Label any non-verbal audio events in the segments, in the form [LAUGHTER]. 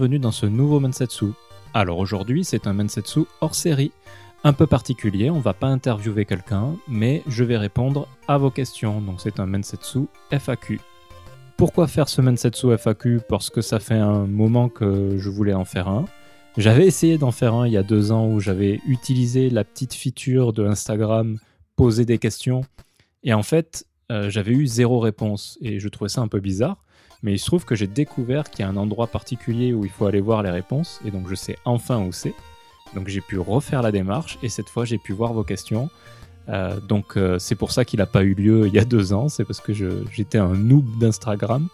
Bienvenue dans ce nouveau Mensetsu. Alors aujourd'hui, c'est un Mensetsu hors série. Un peu particulier, on va pas interviewer quelqu'un, mais je vais répondre à vos questions. Donc c'est un Mensetsu FAQ. Pourquoi faire ce Mensetsu FAQ Parce que ça fait un moment que je voulais en faire un. J'avais essayé d'en faire un il y a deux ans où j'avais utilisé la petite feature de Instagram, poser des questions. Et en fait, euh, j'avais eu zéro réponse. Et je trouvais ça un peu bizarre. Mais il se trouve que j'ai découvert qu'il y a un endroit particulier où il faut aller voir les réponses, et donc je sais enfin où c'est. Donc j'ai pu refaire la démarche, et cette fois j'ai pu voir vos questions. Euh, donc euh, c'est pour ça qu'il n'a pas eu lieu il y a deux ans, c'est parce que j'étais un noob d'Instagram.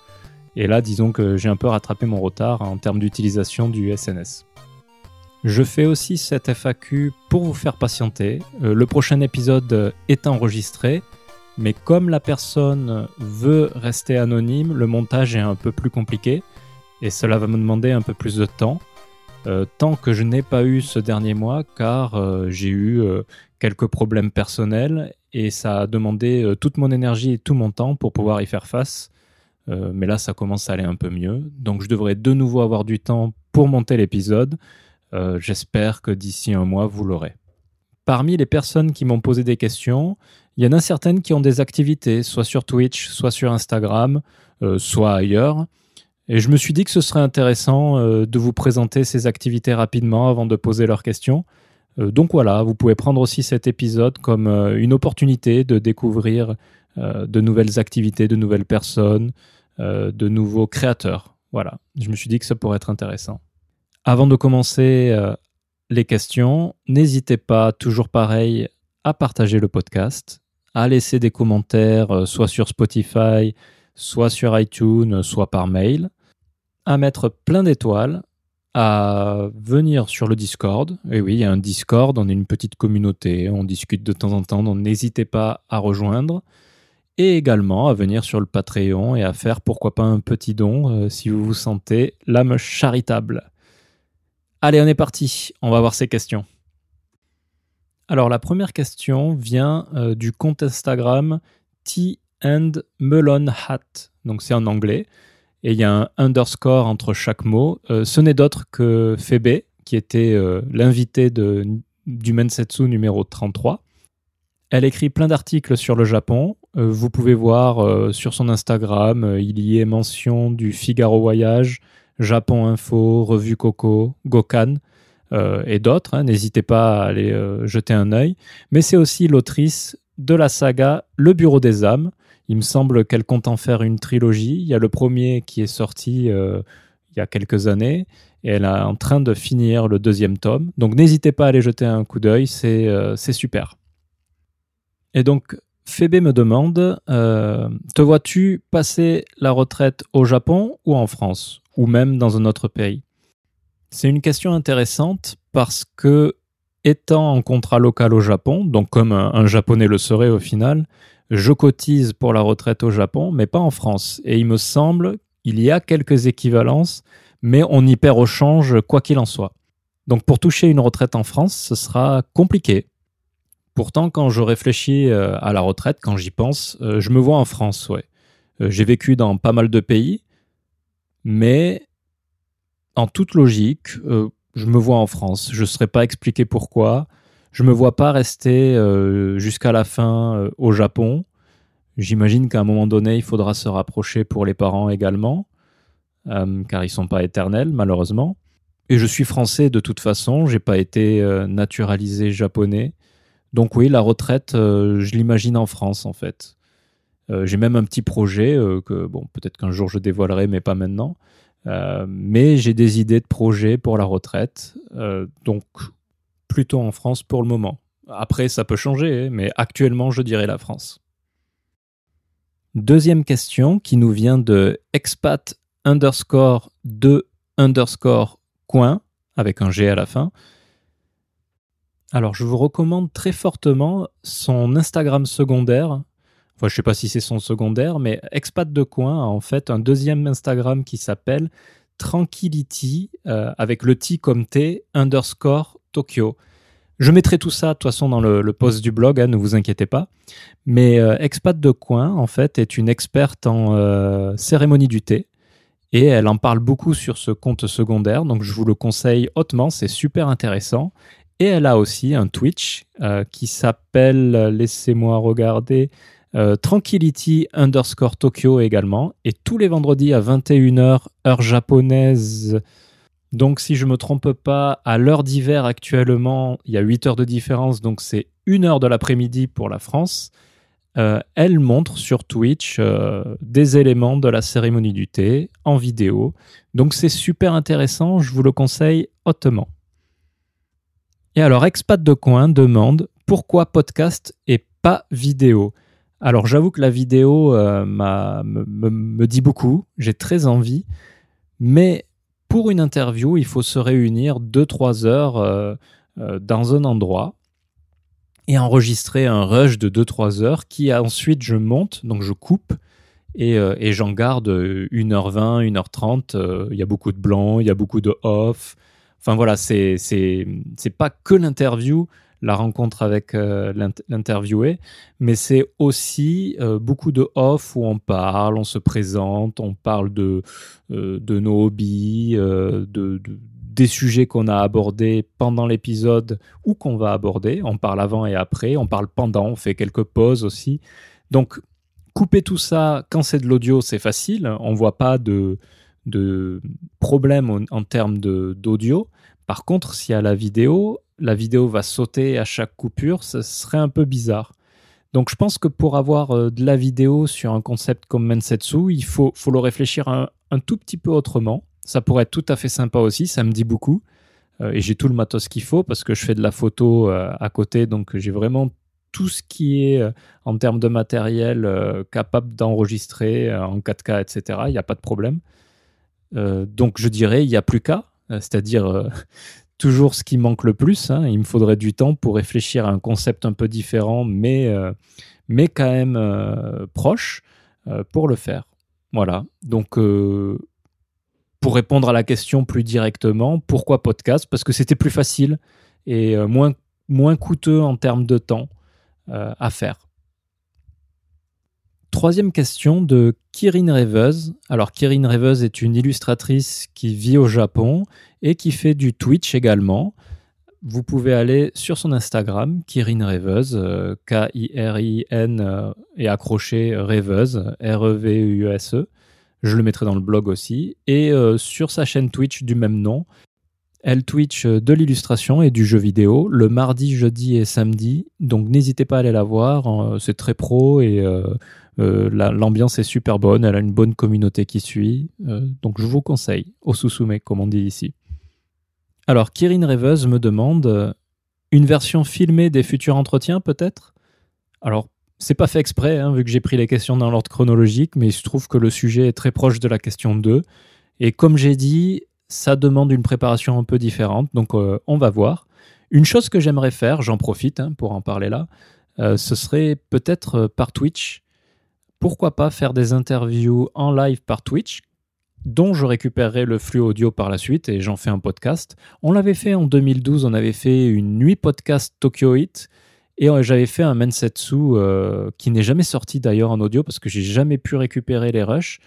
Et là, disons que j'ai un peu rattrapé mon retard en termes d'utilisation du SNS. Je fais aussi cette FAQ pour vous faire patienter. Euh, le prochain épisode est enregistré mais comme la personne veut rester anonyme, le montage est un peu plus compliqué et cela va me demander un peu plus de temps. Euh, tant que je n'ai pas eu ce dernier mois, car euh, j'ai eu euh, quelques problèmes personnels et ça a demandé toute mon énergie et tout mon temps pour pouvoir y faire face. mais là, ça commence à aller un peu mieux. Donc, je devrais de nouveau avoir du temps pour monter l'épisode. J'espère que d'ici un mois, vous l'aurez. Parmi les personnes qui m'ont posé des questions, il y en a certaines qui ont des activités, soit sur Twitch, soit sur Instagram, euh, soit ailleurs. Et je me suis dit que ce serait intéressant euh, de vous présenter ces activités rapidement avant de poser leurs questions. Euh, donc voilà, vous pouvez prendre aussi cet épisode comme une opportunité de découvrir de nouvelles activités, de nouvelles personnes, de nouveaux créateurs. Voilà, je me suis dit que ça pourrait être intéressant. Avant de commencer les questions, n'hésitez pas, toujours pareil, à partager le podcast, à laisser des commentaires, euh, soit sur Spotify, soit sur iTunes, soit par mail, à mettre plein d'étoiles, à venir sur le Discord. Et oui, il y a un Discord, on est une petite communauté, on discute de temps en temps, donc n'hésitez pas à rejoindre. Et également à venir sur le Patreon et à faire pourquoi pas un petit don euh, si vous vous sentez l'âme charitable. Allez, on est parti, on va voir ces questions. Alors la première question vient euh, du compte Instagram Tea and Melon Hat. Donc c'est en anglais. Et il y a un underscore entre chaque mot. Euh, ce n'est d'autre que Febe, qui était euh, l'invité du Mensetsu numéro 33. Elle écrit plein d'articles sur le Japon. vous pouvez voir sur son Instagram, il y est mention du Figaro Voyage, Japon Info, Revue Coco, Gokan. Euh, et d'autres. Hein. N'hésitez pas à aller euh, jeter un œil. Mais c'est aussi l'autrice de la saga Le Bureau des âmes. Il me semble qu'elle compte en faire une trilogie. Il y a le premier qui est sorti euh, il y a quelques années et elle est en train de finir le deuxième tome. Donc n'hésitez pas à aller jeter un coup d'œil, c'est super. Et donc Fébé me demande, te vois-tu passer la retraite au Japon ou en France Ou même dans un autre pays? C'est une question intéressante parce que, étant en contrat local au Japon, donc comme un, japonais le serait au final, je cotise pour la retraite au Japon, mais pas en France. Et il me semble qu'il y a quelques équivalences, mais on y perd au change quoi qu'il en soit. Donc pour toucher une retraite en France, ce sera compliqué. Pourtant, quand je réfléchis euh, à la retraite, quand j'y pense, euh, je me vois en France, ouais. Euh, j'ai vécu dans pas mal de pays, mais en toute logique, je me vois en France. Je ne saurais pas expliquer pourquoi. Je me vois pas rester jusqu'à la fin au Japon. J'imagine qu'à un moment donné, il faudra se rapprocher pour les parents également, car ils sont pas éternels, malheureusement. Et je suis français de toute façon, j'ai pas été naturalisé japonais. Donc oui, la retraite, je l'imagine en France en fait. j'ai même un petit projet que bon, peut-être qu'un jour je dévoilerai, mais pas maintenant. Euh, mais j'ai des idées de projets pour la retraite, euh, donc plutôt en France pour le moment. Après, ça peut changer, mais actuellement, je dirais la France. Deuxième question qui nous vient de expat underscore 2 underscore coin, avec un G à la fin. Alors, je vous recommande très fortement son Instagram secondaire, Enfin, je sais pas si c'est son secondaire, mais Expat de Coin a en fait un deuxième Instagram qui s'appelle Tranquility, euh, avec le T comme T, underscore Tokyo. Je mettrai tout ça, de toute façon, dans le, post du blog, hein, ne vous inquiétez pas. Mais euh, Expat de Coin, en fait, est une experte en euh, cérémonie du thé. Et elle en parle beaucoup sur ce compte secondaire, donc je vous le conseille hautement, c'est super intéressant. Et elle a aussi un Twitch euh, qui s'appelle, laissez-moi regarder, euh, Tranquility underscore Tokyo également. Et tous les vendredis à 21h, heure japonaise. Donc si je ne me trompe pas, à l'heure d'hiver actuellement, il y a 8 heures de différence, donc c'est 1 heure de l'après-midi pour la France. Euh, elle montre sur Twitch des éléments de la cérémonie du thé en vidéo. Donc c'est super intéressant, je vous le conseille hautement. Et alors, Expat de Coin demande pourquoi podcast et pas vidéo Alors, j'avoue que la vidéo euh, me, dit beaucoup, j'ai très envie, mais pour une interview, il faut se réunir 2-3 heures euh, euh, dans un endroit et enregistrer un rush de 2-3 heures qui ensuite je monte, donc je coupe et, et j'en garde 1h20, 1h30. Il y a beaucoup de blanc, il y a beaucoup de off. Enfin voilà, c'est c'est pas que l'interview, la rencontre avec euh, l'interviewé, mais c'est aussi euh, beaucoup de off où on parle, on se présente, on parle de euh, de nos hobbies, de, des sujets qu'on a abordés pendant l'épisode ou qu'on va aborder. On parle avant et après, on parle pendant, on fait quelques pauses aussi. Donc couper tout ça quand c'est de l'audio, c'est facile. On voit pas de de problèmes en, termes d'audio. Par contre, s'il y a la vidéo, la vidéo va sauter à chaque coupure, ce serait un peu bizarre. Donc je pense que pour avoir euh, de la vidéo sur un concept comme Mensetsu, il faut, faut le réfléchir un, tout petit peu autrement. Ça pourrait être tout à fait sympa aussi, ça me dit beaucoup. Euh, et j'ai tout le matos qu'il faut parce que je fais de la photo euh, à côté, donc j'ai vraiment tout ce qui est en termes de matériel capable d'enregistrer en 4K, etc. Il n'y a pas de problème. Euh, donc je dirais, il n'y a plus qu'à, euh, c'est-à-dire euh, [LAUGHS] toujours ce qui manque le plus. Hein. Il me faudrait du temps pour réfléchir à un concept un peu différent, mais, mais quand même proche pour le faire. Voilà. Donc, pour répondre à la question plus directement, pourquoi podcast? Parce que c'était plus facile et moins, moins coûteux en termes de temps à faire. Troisième question de Kirin Rêveuse. Alors Kirin Rêveuse est une illustratrice qui vit au Japon et qui fait du Twitch également. Vous pouvez aller sur son Instagram, Kirin Rêveuse, euh, K-I-R-I-N euh, et accroché Rêveuse, R-E-V-U-S-E. E. Je le mettrai dans le blog aussi. Et euh, sur sa chaîne Twitch du même nom, elle Twitch de l'illustration et du jeu vidéo le mardi, jeudi et samedi. Donc n'hésitez pas à aller la voir. C'est très pro et euh, l'ambiance est super bonne, elle a une bonne communauté qui suit. Euh, donc je vous conseille, au Susume, comme on dit ici. Alors, Kirin Rêveuse me demande euh, une version filmée des futurs entretiens, peut-être? Alors, c'est pas fait exprès, hein, vu que j'ai pris les questions dans l'ordre chronologique, mais il se trouve que le sujet est très proche de la question 2. Et comme j'ai dit, ça demande une préparation un peu différente, donc on va voir. Une chose que j'aimerais faire, j'en profite hein, pour en parler là, ce serait peut-être par Twitch pourquoi pas faire des interviews en live par Twitch dont je récupérerai le flux audio par la suite et j'en fais un podcast. On l'avait fait en 2012, on avait fait une nuit podcast Tokyo Hit et euh, j'avais fait un Mensetsu euh, qui n'est jamais sorti d'ailleurs en audio parce que j'ai jamais pu récupérer les rushs.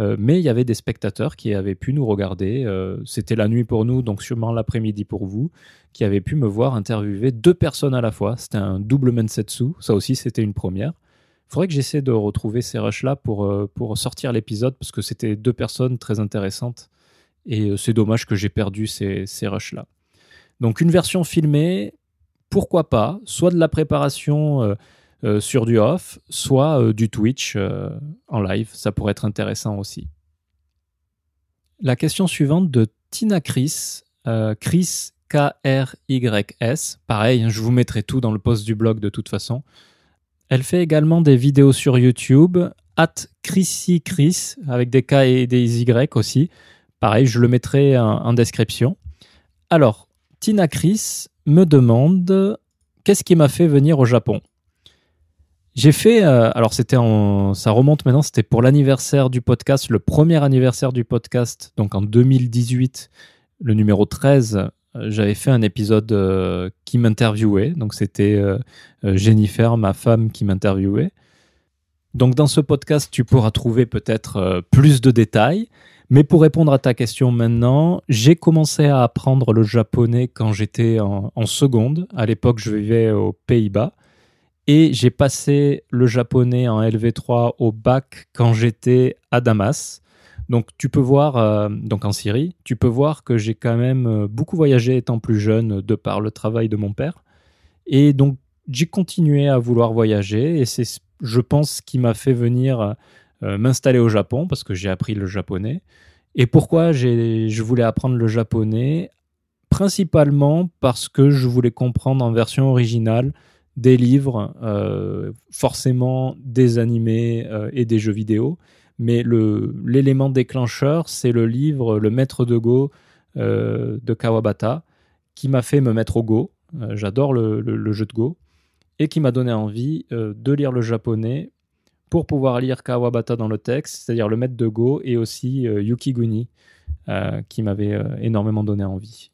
Euh, mais il y avait des spectateurs qui avaient pu nous regarder. C'était la nuit pour nous, donc sûrement l'après-midi pour vous, qui avaient pu me voir interviewer deux personnes à la fois. C'était un double Mensetsu. Ça aussi, c'était une première faudrait que j'essaie de retrouver ces rushs-là pour, euh, pour sortir l'épisode parce que c'était deux personnes très intéressantes et euh, c'est dommage que j'ai perdu ces, ces rushs-là. Donc une version filmée, pourquoi pas, soit de la préparation euh, sur du off, soit du Twitch en live, ça pourrait être intéressant aussi. La question suivante de Tina Chris, Chris K-R-Y-S, pareil, hein, je vous mettrai tout dans le post du blog de toute façon. Elle fait également des vidéos sur YouTube, at Chrissy Chris, avec des K et des Y aussi. Pareil, je le mettrai en, description. Alors, Tina Chris me demande qu'est-ce qui m'a fait venir au Japon? J'ai fait, euh, alors c'était en, ça remonte maintenant, c'était pour l'anniversaire du podcast, le premier anniversaire du podcast, donc en 2018, le numéro 13, euh, j'avais fait un épisode euh, qui m'interviewait. Donc c'était euh, Jennifer, ma femme, qui m'interviewait. Donc dans ce podcast, tu pourras trouver peut-être plus de détails. Mais pour répondre à ta question maintenant, j'ai commencé à apprendre le japonais quand j'étais en, en seconde. À l'époque, je vivais aux Pays-Bas. Et j'ai passé le japonais en LV3 au bac quand j'étais à Damas. Donc tu peux voir, euh, donc en Syrie, tu peux voir que j'ai quand même euh, beaucoup voyagé étant plus jeune de par le travail de mon père. Et donc j'ai continué à vouloir voyager et c'est, je pense, ce qui m'a fait venir euh, m'installer au Japon parce que j'ai appris le japonais. Et pourquoi je voulais apprendre le japonais? Principalement parce que je voulais comprendre en version originale des livres, forcément des animés et des jeux vidéo mais l'élément déclencheur, c'est le livre Le Maître de Go euh, de Kawabata, qui m'a fait me mettre au Go. Euh, j'adore le, jeu de Go, et qui m'a donné envie euh, de lire le japonais pour pouvoir lire Kawabata dans le texte, c'est-à-dire le Maître de Go, et aussi Yukiguni, qui m'avait énormément donné envie.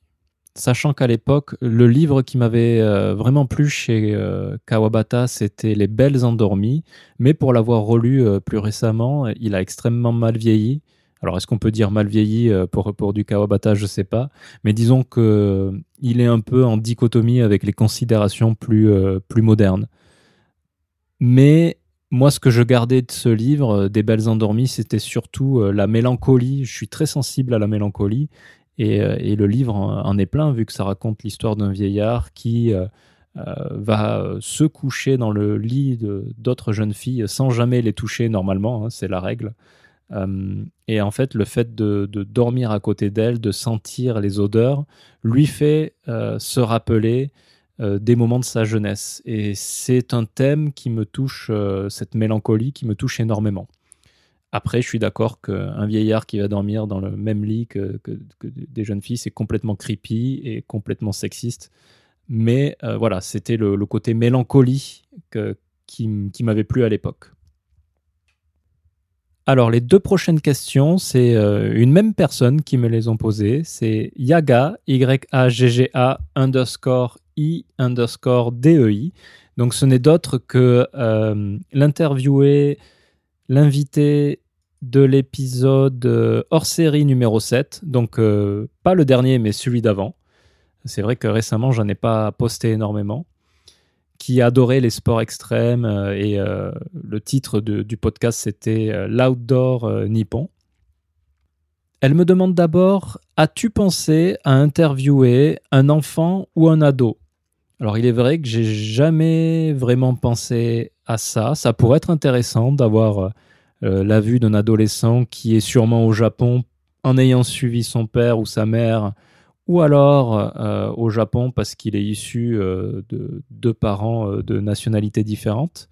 Sachant qu'à l'époque, le livre qui m'avait euh, vraiment plu chez euh, Kawabata, c'était Les Belles Endormies. Mais pour l'avoir relu euh, plus récemment, il a extrêmement mal vieilli. Alors, est-ce qu'on peut dire mal vieilli pour, pour du Kawabata? Je ne sais pas. Mais disons qu'il est un peu en dichotomie avec les considérations plus, plus modernes. Mais moi, ce que je gardais de ce livre, Des Belles Endormies, c'était surtout la mélancolie. Je suis très sensible à la mélancolie. Euh, et, le livre en, est plein, vu que ça raconte l'histoire d'un vieillard qui euh, euh, va se coucher dans le lit d'autres jeunes filles sans jamais les toucher normalement, hein, c'est la règle. et en fait, le fait de, dormir à côté d'elle, de sentir les odeurs, lui fait se rappeler des moments de sa jeunesse. Et c'est un thème qui me touche, cette mélancolie qui me touche énormément. Après, je suis d'accord qu'un vieillard qui va dormir dans le même lit que, des jeunes filles, c'est complètement creepy et complètement sexiste. Mais euh, voilà, c'était le, côté mélancolie qui, m'avait plu à l'époque. Alors, les deux prochaines questions, c'est euh, une même personne qui me les ont posées. C'est Yaga, Y-A-G-G-A, underscore I, underscore D-E-I. Donc, ce n'est d'autre que euh, l'interviewé l'invité de l'épisode euh, hors série numéro 7, donc euh, pas le dernier mais celui d'avant. C'est vrai que récemment j'en ai pas posté énormément. Qui adorait les sports extrêmes euh, et le titre du podcast c'était L'outdoor nippon. Elle me demande d'abord As-tu pensé à interviewer un enfant ou un ado? Alors il est vrai que j'ai jamais vraiment pensé à ça. Ça pourrait être intéressant d'avoir euh, euh, la vue d'un adolescent qui est sûrement au Japon en ayant suivi son père ou sa mère, ou alors euh, au Japon parce qu'il est issu de deux parents de nationalités différentes,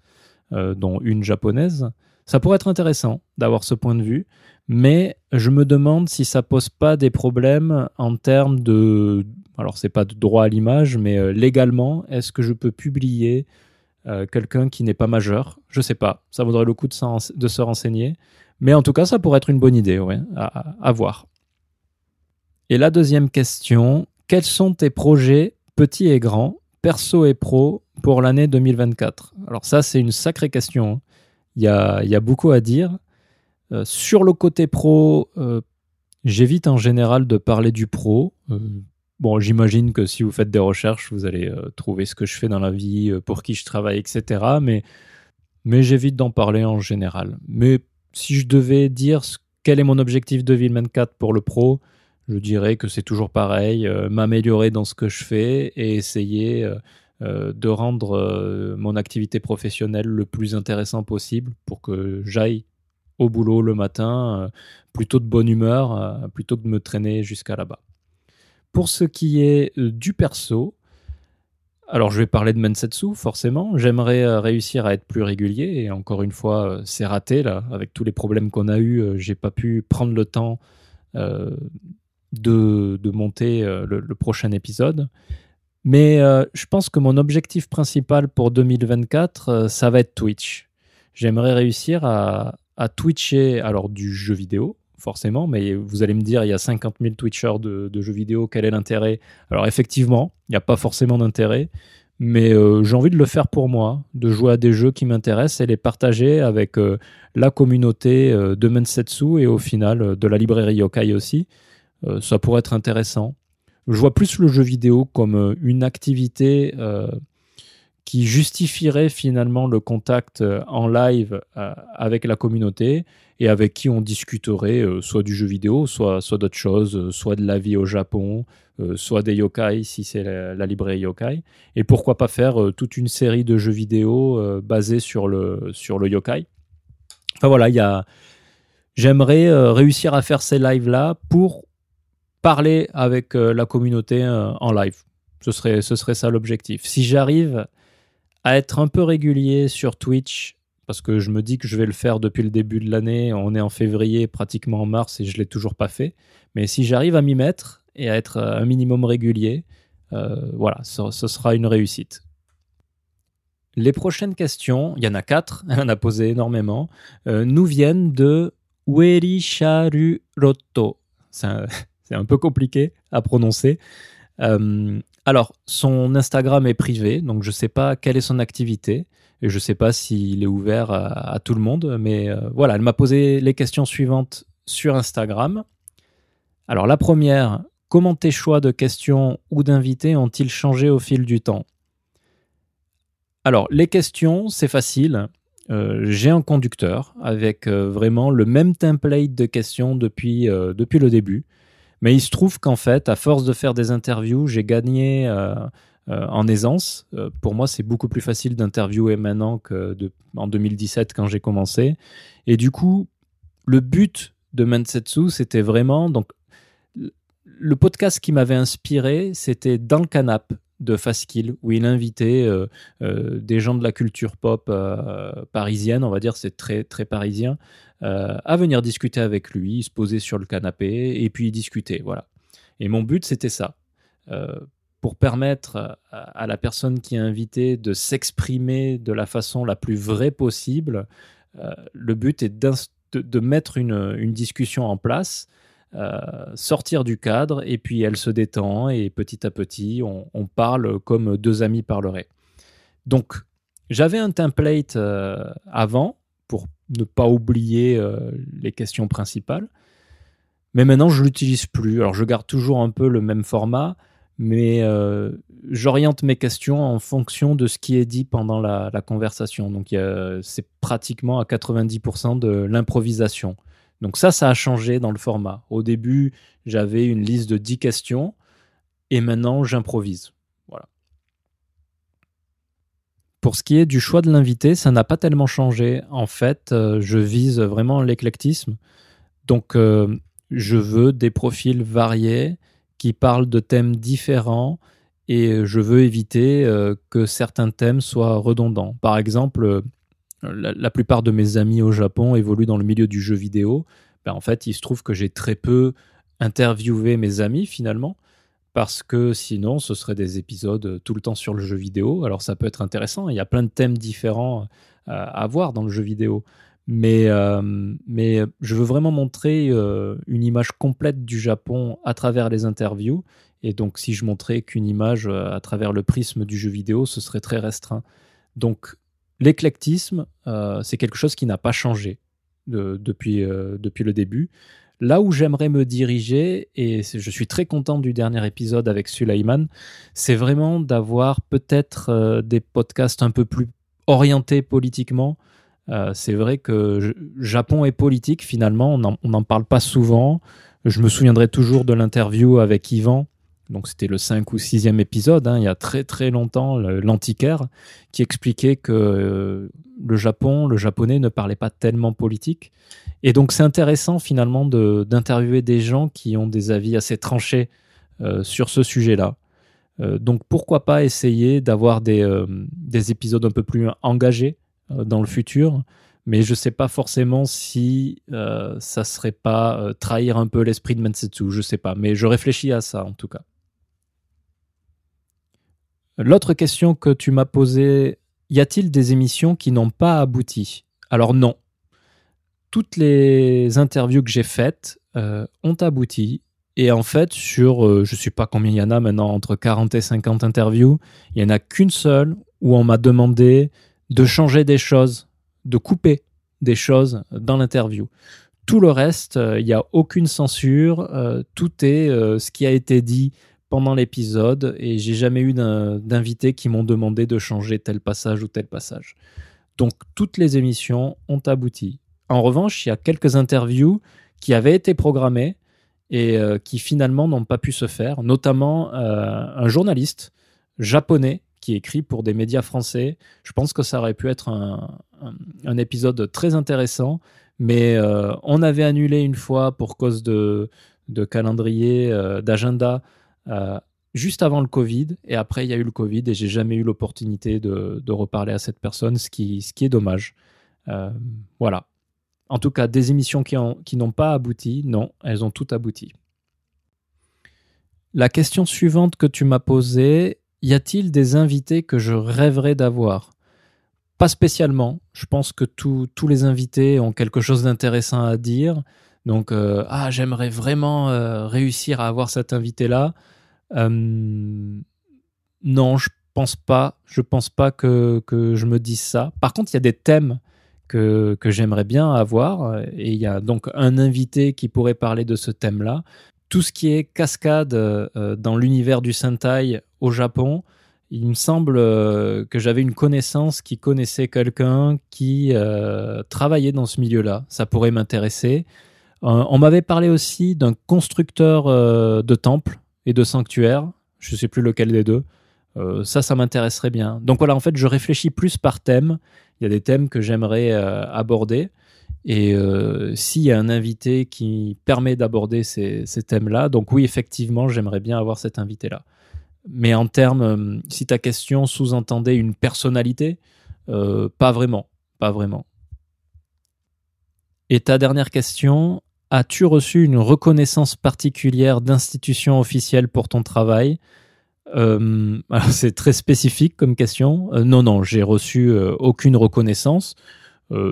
dont une japonaise. Ça pourrait être intéressant d'avoir ce point de vue, mais je me demande si ça pose pas des problèmes en termes de, alors c'est pas de droit à l'image, mais légalement, est-ce que je peux publier euh, quelqu'un qui n'est pas majeur? Je sais pas, ça vaudrait le coup de, se renseigner. Mais en tout cas, ça pourrait être une bonne idée, ouais, à, voir. Et la deuxième question, quels sont tes projets, petits et grands, perso et pro, pour l'année 2024 Alors ça, c'est une sacrée question. Hein. Il y a, y a, beaucoup à dire. Euh, sur le côté pro, euh, j'évite en général de parler du pro. Bon, j'imagine que si vous faites des recherches, vous allez euh, trouver ce que je fais dans la vie, euh, pour qui je travaille, etc. Mais, mais j'évite d'en parler en général. Mais si je devais dire quel est mon objectif de 2024 pour le pro, je dirais que c'est toujours pareil, euh, m'améliorer dans ce que je fais et essayer de rendre mon activité professionnelle le plus intéressant possible pour que j'aille au boulot le matin plutôt de bonne humeur, plutôt que de me traîner jusqu'à là-bas. Pour ce qui est euh, du perso, alors je vais parler de Mensetsu, forcément. J'aimerais euh, réussir à être plus régulier et encore une fois, euh, c'est raté là. Avec tous les problèmes qu'on a eu, j'ai pas pu prendre le temps de, monter le, prochain épisode. Mais je pense que mon objectif principal pour 2024, ça va être Twitch. J'aimerais réussir à, à twitcher alors du jeu vidéo, forcément, mais vous allez me dire, il y a 50 000 Twitchers de, jeux vidéo, quel est l'intérêt? Alors effectivement, il n'y a pas forcément d'intérêt, mais euh, j'ai envie de le faire pour moi, de jouer à des jeux qui m'intéressent et les partager avec euh, la communauté euh, de Mensetsu et au final de la librairie Yokai aussi. ça pourrait être intéressant. Je vois plus le jeu vidéo comme une activité qui justifierait finalement le contact en live avec la communauté et avec qui on discuterait soit du jeu vidéo, soit, d'autres choses, soit de la vie au Japon, euh, soit des yokai si c'est la, librairie yokai, et pourquoi pas faire euh, toute une série de jeux vidéo euh, basés sur le, sur le yokai. Enfin voilà, il y a... j'aimerais réussir à faire ces lives-là pour parler avec la communauté en live. Ce serait, ce serait ça l'objectif. Si j'arrive à être un peu régulier sur Twitch, parce que je me dis que je vais le faire depuis le début de l'année, on est en février, pratiquement en mars, et je l'ai toujours pas fait. Mais si j'arrive à m'y mettre, et à être euh, un minimum régulier, euh, voilà, ce, sera une réussite. Les prochaines questions, il y en a quatre, [LAUGHS] elle en a posé énormément, euh, nous viennent de Werisharuroto. C'est un, [LAUGHS] un, peu compliqué à prononcer. Alors, son Instagram est privé, donc je ne sais pas quelle est son activité. Et je ne sais pas s'il est ouvert à, tout le monde, mais voilà, elle m'a posé les questions suivantes sur Instagram. Alors la première, Comment tes choix de questions ou d'invités ont-ils changé au fil du temps? Alors, les questions, c'est facile. Euh, j'ai un conducteur avec euh, vraiment le même template de questions euh, depuis le début. Mais il se trouve qu'en fait, à force de faire des interviews, j'ai gagné en aisance. pour moi, c'est beaucoup plus facile d'interviewer maintenant que en 2017 quand j'ai commencé. Et du coup, le but de Mansetsu, c'était vraiment donc le podcast qui m'avait inspiré, c'était Dans le canap de Faskill, où il invitait euh, euh, des gens de la culture pop euh, parisienne, on va dire, c'est très, très parisien, à venir discuter avec lui, se poser sur le canapé et puis discuter. Voilà. Et mon but, c'était ça. pour permettre à, la personne qui est invitée de s'exprimer de la façon la plus vraie possible, le but est de, mettre une, discussion en place sortir du cadre et puis elle se détend et petit à petit on, parle comme deux amis parleraient. Donc j'avais un template euh, avant pour ne pas oublier euh, les questions principales, mais maintenant je l'utilise plus. Alors je garde toujours un peu le même format, mais j'oriente mes questions en fonction de ce qui est dit pendant la, la conversation. Donc c'est pratiquement à 90% de l'improvisation. Donc ça, ça a changé dans le format. Au début, j'avais une liste de 10 questions et maintenant, j'improvise. Voilà. Pour ce qui est du choix de l'invité, ça n'a pas tellement changé. En fait, euh, je vise vraiment l'éclectisme. Donc, euh, je veux des profils variés qui parlent de thèmes différents et je veux éviter euh, que certains thèmes soient redondants. Par exemple, la, plupart de mes amis au Japon évoluent dans le milieu du jeu vidéo. Ben, en fait, il se trouve que j'ai très peu interviewé mes amis finalement, parce que sinon, ce serait des épisodes tout le temps sur le jeu vidéo. Alors, ça peut être intéressant. Il y a plein de thèmes différents euh, à voir dans le jeu vidéo. Mais, euh, mais je veux vraiment montrer euh, une image complète du Japon à travers les interviews. Et donc, si je montrais qu'une image à travers le prisme du jeu vidéo, ce serait très restreint. Donc, l'éclectisme, euh, c'est quelque chose qui n'a pas changé depuis, euh, depuis le début. Là où j'aimerais me diriger, et je suis très content du dernier épisode avec Sulaiman, c'est vraiment d'avoir peut-être euh, des podcasts un peu plus orientés politiquement. c'est vrai que Japon et politique, finalement, on n'en parle pas souvent. Je me souviendrai toujours de l'interview avec Yvan, donc c'était le 5 ou 6e épisode, hein, il y a très très longtemps, l'antiquaire, qui expliquait que euh, le Japon, le japonais ne parlait pas tellement politique. Et donc c'est intéressant finalement d'interviewer des gens qui ont des avis assez tranchés euh, sur ce sujet-là. Euh, donc pourquoi pas essayer d'avoir des, des, épisodes un peu plus engagés dans le futur mais je ne sais pas forcément si ça serait pas trahir un peu l'esprit de Mansetsu, je sais pas, mais je réfléchis à ça en tout cas. L'autre question que tu m'as posée, y a-t-il des émissions qui n'ont pas abouti? Alors non. Toutes les interviews que j'ai faites euh, ont abouti Et en fait, sur, euh, je ne sais pas combien il y en a maintenant, entre 40 et 50 interviews, il n'y en a qu'une seule où on m'a demandé de changer des choses, de couper des choses dans l'interview. Tout le reste, euh, il n'y a aucune censure, euh, tout est ce qui a été dit pendant l'épisode et j'ai jamais eu d'invités qui m'ont demandé de changer tel passage ou tel passage. Donc toutes les émissions ont abouti. En revanche, il y a quelques interviews qui avaient été programmées et euh, qui finalement n'ont pas pu se faire, notamment euh, un journaliste japonais qui écrit pour des médias français. Je pense que ça aurait pu être un, épisode très intéressant, mais euh, on avait annulé une fois pour cause de, de calendrier, d'agenda, juste avant le Covid, et après il y a eu le Covid, et j'ai jamais eu l'opportunité de, reparler à cette personne, ce qui, est dommage. voilà. En tout cas, des émissions qui, n'ont pas abouti, non, elles ont toutes abouti. La question suivante que tu m'as posée, y a-t-il des invités que je rêverais d'avoir? Pas spécialement. Je pense que tous les invités ont quelque chose d'intéressant à dire. Donc, euh, ah, j'aimerais vraiment euh, réussir à avoir cet invité-là. Euh, non, je pense pas. Je pense pas que, que, je me dise ça. Par contre, il y a des thèmes que, j'aimerais bien avoir. Et il y a donc un invité qui pourrait parler de ce thème-là. Tout ce qui est cascade euh, dans l'univers du Sentai au Japon, il me semble euh, que j'avais une connaissance qui connaissait quelqu'un qui euh, travaillait dans ce milieu-là. Ça pourrait m'intéresser. on m'avait parlé aussi d'un constructeur de temples et de sanctuaires. Je sais plus lequel des deux. ça, ça m'intéresserait bien. Donc voilà, en fait, je réfléchis plus par thème il y a des thèmes que j'aimerais euh, aborder. Et euh, s'il y a un invité qui permet d'aborder ces, thèmes-là, donc oui, effectivement, j'aimerais bien avoir cet invité-là. Mais en termes, euh, si ta question sous-entendait une personnalité, pas vraiment, pas vraiment. Et ta dernière question, as-tu reçu une reconnaissance particulière d'institution officielle pour ton travail euh, c'est très spécifique comme question. Euh, non, non, j'ai reçu euh, aucune reconnaissance.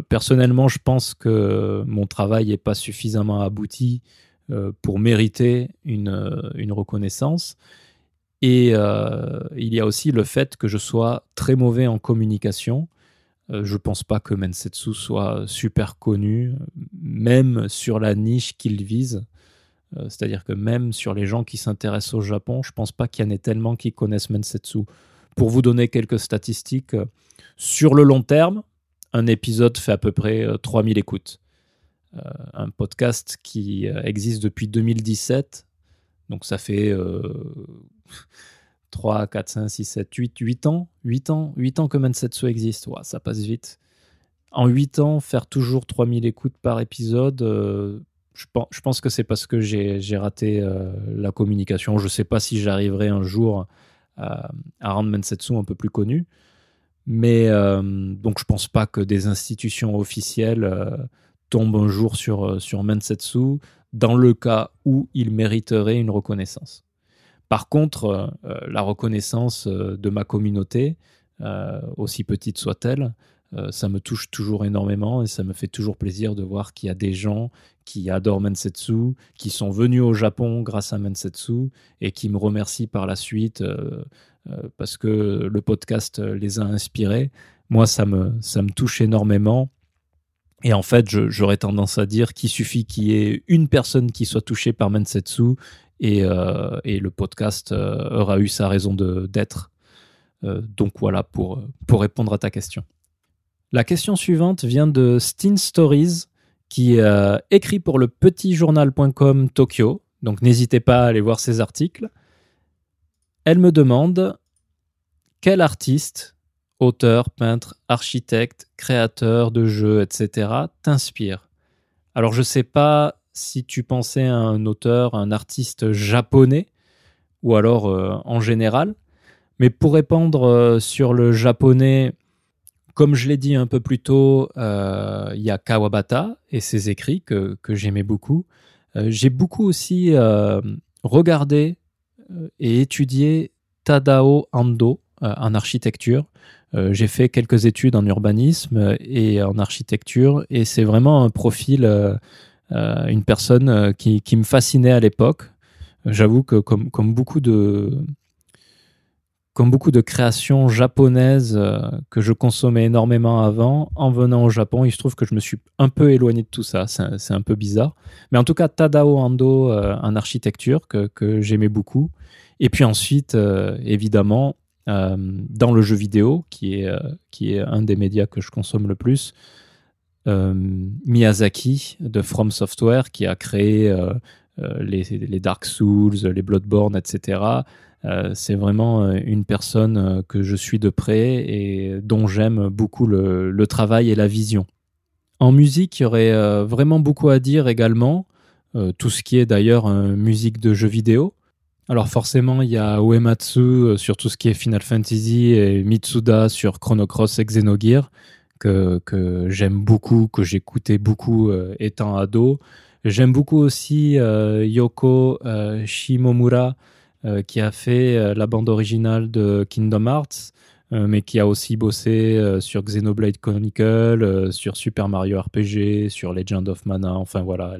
personnellement, je pense que mon travail n'est pas suffisamment abouti pour mériter une reconnaissance. Et il y a aussi le fait que je sois très mauvais en communication. Je ne pense pas que Mensetsu soit super connu, même sur la niche qu'il vise. Euh, c'est-à-dire que même sur les gens qui s'intéressent au Japon, je pense pas qu'il y en ait tellement qui connaissent Mensetsu. Pour vous donner quelques statistiques, euh, sur le long terme, un épisode fait à peu près 3000 euh, écoutes. un podcast qui existe depuis 2017, donc ça fait 3, 4, 5, 6, 7, 8, 8 ans, 8 ans, 8 ans que Mensetsu existe. ça passe vite. En 8 ans, faire toujours 3000 écoutes par épisode, je pense, que c'est parce que j'ai raté euh, la communication. Je ne sais pas si j'arriverai un jour à, rendre Mensetsu un peu plus connu. Mais euh, je pense pas que des institutions officielles euh, tombent un jour sur, sur Mensetsu dans le cas où il mériterait une reconnaissance. Par contre, la reconnaissance de ma communauté, aussi petite soit-elle, euh, ça me touche toujours énormément et ça me fait toujours plaisir de voir qu'il y a des gens qui adorent Mensetsu, qui sont venus au Japon grâce à Mensetsu et qui me remercient par la suite euh, euh, parce que le podcast les a inspirés. Moi, ça me, ça me touche énormément. Et en fait, j'aurais tendance à dire qu'il suffit qu'il y ait une personne qui soit touchée par Mensetsu et, et le podcast aura eu sa raison d'être. donc voilà pour, pour répondre à ta question. La question suivante vient de Steen Stories, qui euh, écrit pour le petitjournal.com Tokyo. Donc n'hésitez pas à aller voir ses articles. Elle me demande quel artiste, auteur, peintre, architecte, créateur de jeux, etc., t'inspire? Alors je ne sais pas si tu pensais à un auteur, un artiste japonais, ou alors euh, en général. Mais pour répondre euh, sur le japonais, comme je l'ai dit un peu plus tôt, euh, il y a Kawabata et ses écrits que, j'aimais beaucoup. J'ai beaucoup aussi regardé et étudié Tadao Ando en architecture. j'ai fait quelques études en urbanisme et en architecture et c'est vraiment un profil, une personne qui, qui, me fascinait à l'époque. J'avoue que comme, comme beaucoup de comme beaucoup de créations japonaises euh, que je consommais énormément avant, en venant au Japon, il se trouve que je me suis un peu éloigné de tout ça. C'est un, peu bizarre. Mais en tout cas, Tadao Ando euh, en architecture que, que j'aimais beaucoup. Et puis ensuite, euh, évidemment, dans le jeu vidéo, qui est, qui est un des médias que je consomme le plus, Miyazaki de From Software, qui a créé les, les Dark Souls, les Bloodborne, etc euh, c'est vraiment euh, une personne euh, que je suis de près et dont j'aime beaucoup le, travail et la vision. En musique, il y aurait vraiment beaucoup à dire également, tout ce qui est d'ailleurs musique de jeux vidéo. Alors forcément, il y a Uematsu sur tout ce qui est Final Fantasy et Mitsuda sur Chrono Cross et Xenogear que, j'aime beaucoup, que j'écoutais beaucoup étant ado. J'aime beaucoup aussi Yoko Shimomura euh, qui a fait euh, la bande originale de Kingdom Hearts, euh, mais qui a aussi bossé sur Xenoblade Chronicle, sur Super Mario RPG, sur Legend of Mana. Enfin voilà,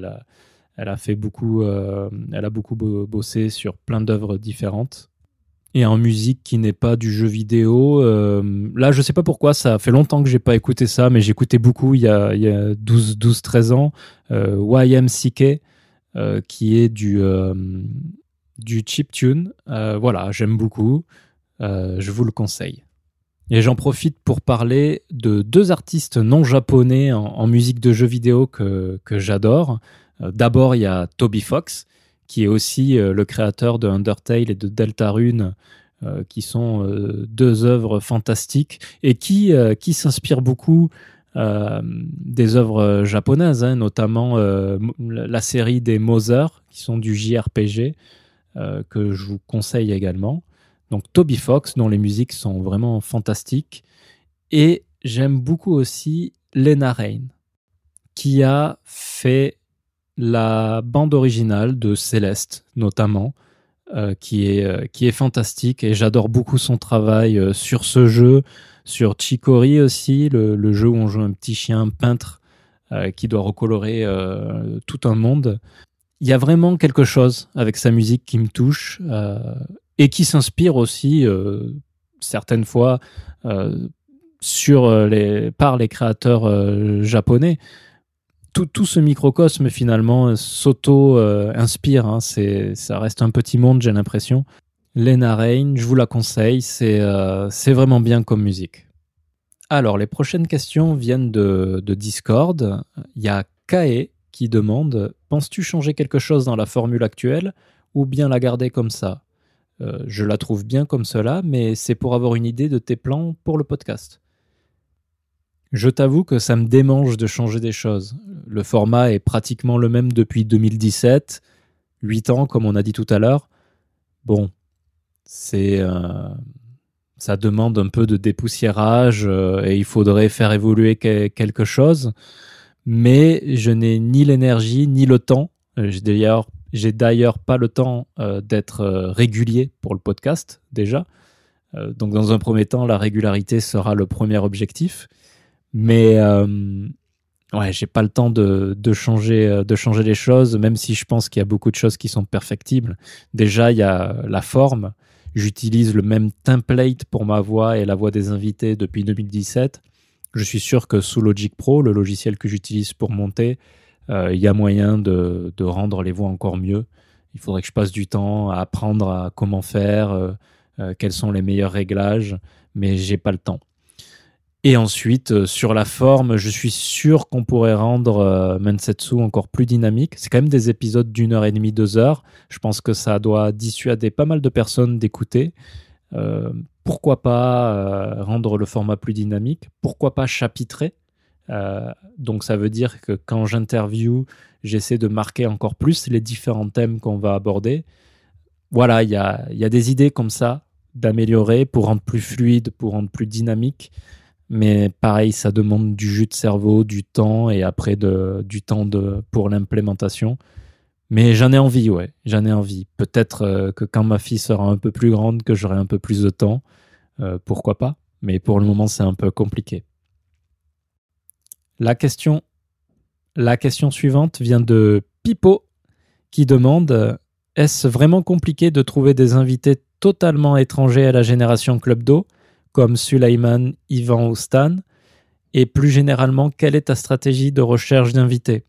elle a fait beaucoup, elle a beaucoup bossé sur plein d'œuvres différentes et en musique qui n'est pas du jeu vidéo. là, je sais pas pourquoi, ça fait longtemps que j'ai pas écouté ça, mais j'écoutais beaucoup il y a, il y a 12-13 ans euh, YMCK, qui est du, du chiptune. Euh, voilà, j'aime beaucoup. Euh, je vous le conseille. Et j'en profite pour parler de deux artistes non japonais en, musique de jeux vidéo que, que j'adore. Euh, d'abord, il y a Toby Fox, qui est aussi le créateur de Undertale et de Deltarune, qui sont deux œuvres fantastiques et qui, qui s'inspirent beaucoup des œuvres japonaises, hein, notamment la série des Mother, qui sont du JRPG. Euh, que je vous conseille également. Donc Toby Fox, dont les musiques sont vraiment fantastiques. Et j'aime beaucoup aussi Lena Rain, qui a fait la bande originale de Céleste, notamment, euh, qui, est, euh, qui est fantastique. Et j'adore beaucoup son travail sur ce jeu, sur Chicory aussi, le, jeu où on joue un petit chien peintre qui doit recolorer tout un monde il y a vraiment quelque chose avec sa musique qui me touche euh, et qui s'inspire aussi euh, certaines fois euh, sur les, par les créateurs japonais. Tout, ce microcosme finalement s'auto-inspire. Hein, c'est, ça reste un petit monde, j'ai l'impression. Lena Rain, je vous la conseille, c'est, c'est vraiment bien comme musique. Alors, les prochaines questions viennent de, Discord. Il y a Kae qui demande Penses-tu changer quelque chose dans la formule actuelle ou bien la garder comme ça? Euh, Je la trouve bien comme cela, mais c'est pour avoir une idée de tes plans pour le podcast. Je t'avoue que ça me démange de changer des choses. Le format est pratiquement le même depuis 2017, 8 ans comme on a dit tout à l'heure. Bon, c'est euh, ça demande un peu de dépoussiérage euh, et il faudrait faire évoluer quelque chose mais je n'ai ni l'énergie ni le temps. J'ai d'ailleurs, pas le temps euh, d'être régulier pour le podcast déjà. donc dans un premier temps, la régularité sera le premier objectif. Mais ouais, j'ai pas le temps de, de, changer, de changer les choses, même si je pense qu'il y a beaucoup de choses qui sont perfectibles. Déjà, il y a la forme. J'utilise le même template pour ma voix et la voix des invités depuis 2017. Je suis sûr que sous Logic Pro, le logiciel que j'utilise pour monter, euh, il y a moyen de, rendre les voix encore mieux. Il faudrait que je passe du temps à apprendre à comment faire, euh, euh, quels sont les meilleurs réglages, mais j'ai pas le temps. Et ensuite, sur la forme, je suis sûr qu'on pourrait rendre Mensetsu encore plus dynamique. C'est quand même des épisodes d'une heure et demie, deux heures. Je pense que ça doit dissuader pas mal de personnes d'écouter. Euh, pourquoi pas euh, rendre le format plus dynamique? Pourquoi pas chapitrer euh, Donc ça veut dire que quand j'interview, j'essaie de marquer encore plus les différents thèmes qu'on va aborder. Voilà, il y a des idées comme ça d'améliorer pour rendre plus fluide, pour rendre plus dynamique. Mais pareil, ça demande du jus de cerveau, du temps et après de, du temps de, pour l'implémentation. Mais j'en ai envie, ouais, j'en ai envie. Peut-être euh, que quand ma fille sera un peu plus grande, que j'aurai un peu plus de temps, euh, pourquoi pas. Mais pour le moment, c'est un peu compliqué. La question, la question suivante vient de Pipo qui demande Est-ce vraiment compliqué de trouver des invités totalement étrangers à la génération Club d'eau, comme Suleiman, Ivan ou Stan? Et plus généralement, quelle est ta stratégie de recherche d'invités?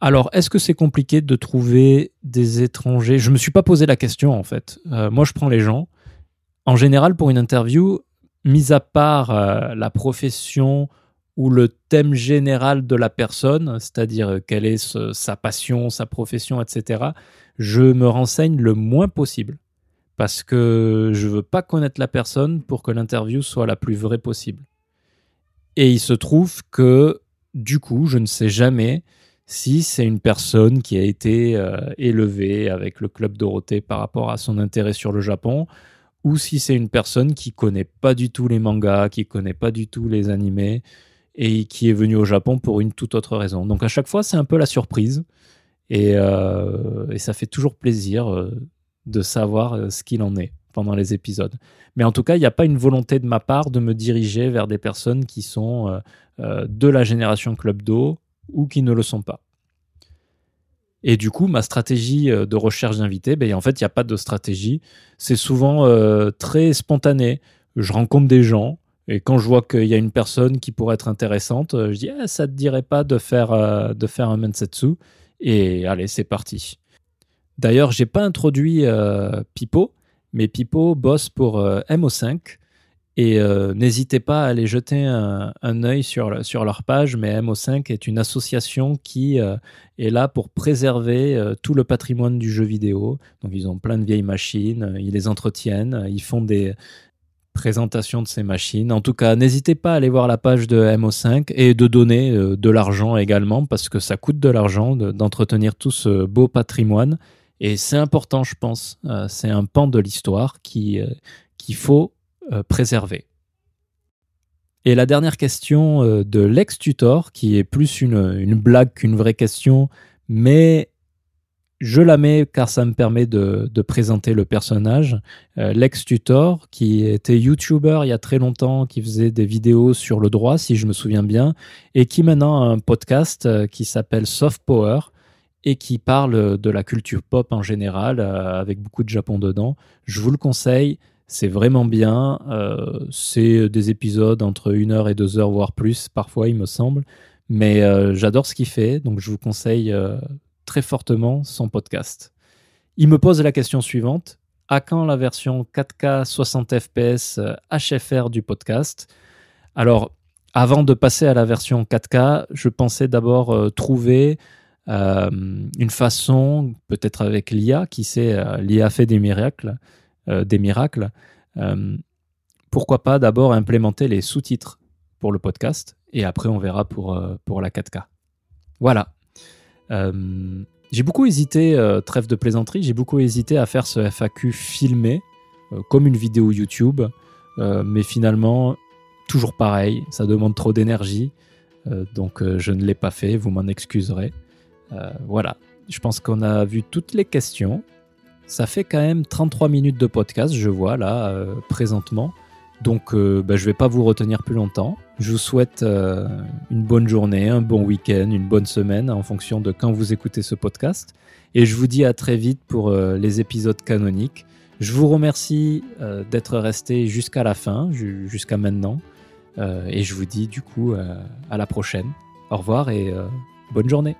Alors, est-ce que c'est compliqué de trouver des étrangers? Je ne me suis pas posé la question en fait. Euh, moi, je prends les gens. En général, pour une interview, mis à part euh, la profession ou le thème général de la personne, c'est-à-dire euh, quelle est sa passion, sa profession, etc., je me renseigne le moins possible. Parce que je veux pas connaître la personne pour que l'interview soit la plus vraie possible. Et il se trouve que, du coup, je ne sais jamais si c'est une personne qui a été euh, élevée avec le club Dorothée par rapport à son intérêt sur le Japon, ou si c'est une personne qui connaît pas du tout les mangas, qui connaît pas du tout les animés, et qui est venue au Japon pour une toute autre raison. Donc à chaque fois, c'est un peu la surprise, et, euh, ça fait toujours plaisir euh, de savoir ce qu'il en est pendant les épisodes. Mais en tout cas, il n'y a pas une volonté de ma part de me diriger vers des personnes qui sont de la génération Club Do ou qui ne le sont pas. Et du coup, ma stratégie euh, de recherche d'invités, ben, en fait, il n'y a pas de stratégie. C'est souvent euh, très spontané. Je rencontre des gens et quand je vois qu'il y a une personne qui pourrait être intéressante, euh, je dis ah, ça te dirait pas de faire, de faire un mensetsu Et allez, c'est parti. D'ailleurs, j'ai pas introduit Pipo, mais Pipo bosse pour MO5 et euh, n'hésitez pas à aller jeter un, œil sur, leur page, mais MO5 est une association qui euh, est là pour préserver euh, tout le patrimoine du jeu vidéo. Donc ils ont plein de vieilles machines, ils les entretiennent, ils font des présentations de ces machines. En tout cas, n'hésitez pas à aller voir la page de MO5 et de donner de l'argent également, parce que ça coûte de l'argent d'entretenir tout ce beau patrimoine. Et c'est important, je pense. c'est un pan de l'histoire qui qu'il faut euh, préserver. Et la dernière question euh, de l'ex-tutor, qui est plus une, blague qu'une vraie question, mais je la mets car ça me permet de, présenter le personnage. Euh, l'ex-tutor, qui était YouTuber il y a très longtemps, qui faisait des vidéos sur le droit, si je me souviens bien, et qui maintenant a un podcast qui s'appelle Soft Power et qui parle de la culture pop en général, avec beaucoup de Japon dedans. Je vous le conseille. C'est vraiment bien. Euh, c'est des épisodes entre une heure et deux heures, voire plus, parfois, il me semble. Mais euh, j'adore ce qu'il fait, donc je vous conseille euh, très fortement son podcast. Il me pose la question suivante. À quand la version 4K 60 fps HFR du podcast? Alors, avant de passer à la version 4K, je pensais d'abord trouver une façon, peut-être avec l'IA, qui sait, l'IA fait des miracles, euh, des miracles, euh, pourquoi pas d'abord implémenter les sous-titres pour le podcast et après on verra pour, euh, pour la 4K. Voilà. j'ai beaucoup hésité, trêve de plaisanterie, j'ai beaucoup hésité à faire ce FAQ filmé comme une vidéo YouTube, mais finalement, toujours pareil, ça demande trop d'énergie, donc je ne l'ai pas fait, vous m'en excuserez. Voilà, je pense qu'on a vu toutes les questions. Ça fait quand même 33 minutes de podcast, je vois là, euh, présentement. Donc euh, bah, je ne vais pas vous retenir plus longtemps. Je vous souhaite euh, une bonne journée, un bon week-end, une bonne semaine en fonction de quand vous écoutez ce podcast. Et je vous dis à très vite pour les épisodes canoniques. Je vous remercie d'être resté jusqu'à la fin, jusqu'à maintenant. et je vous dis du coup à la prochaine. Au revoir et bonne journée.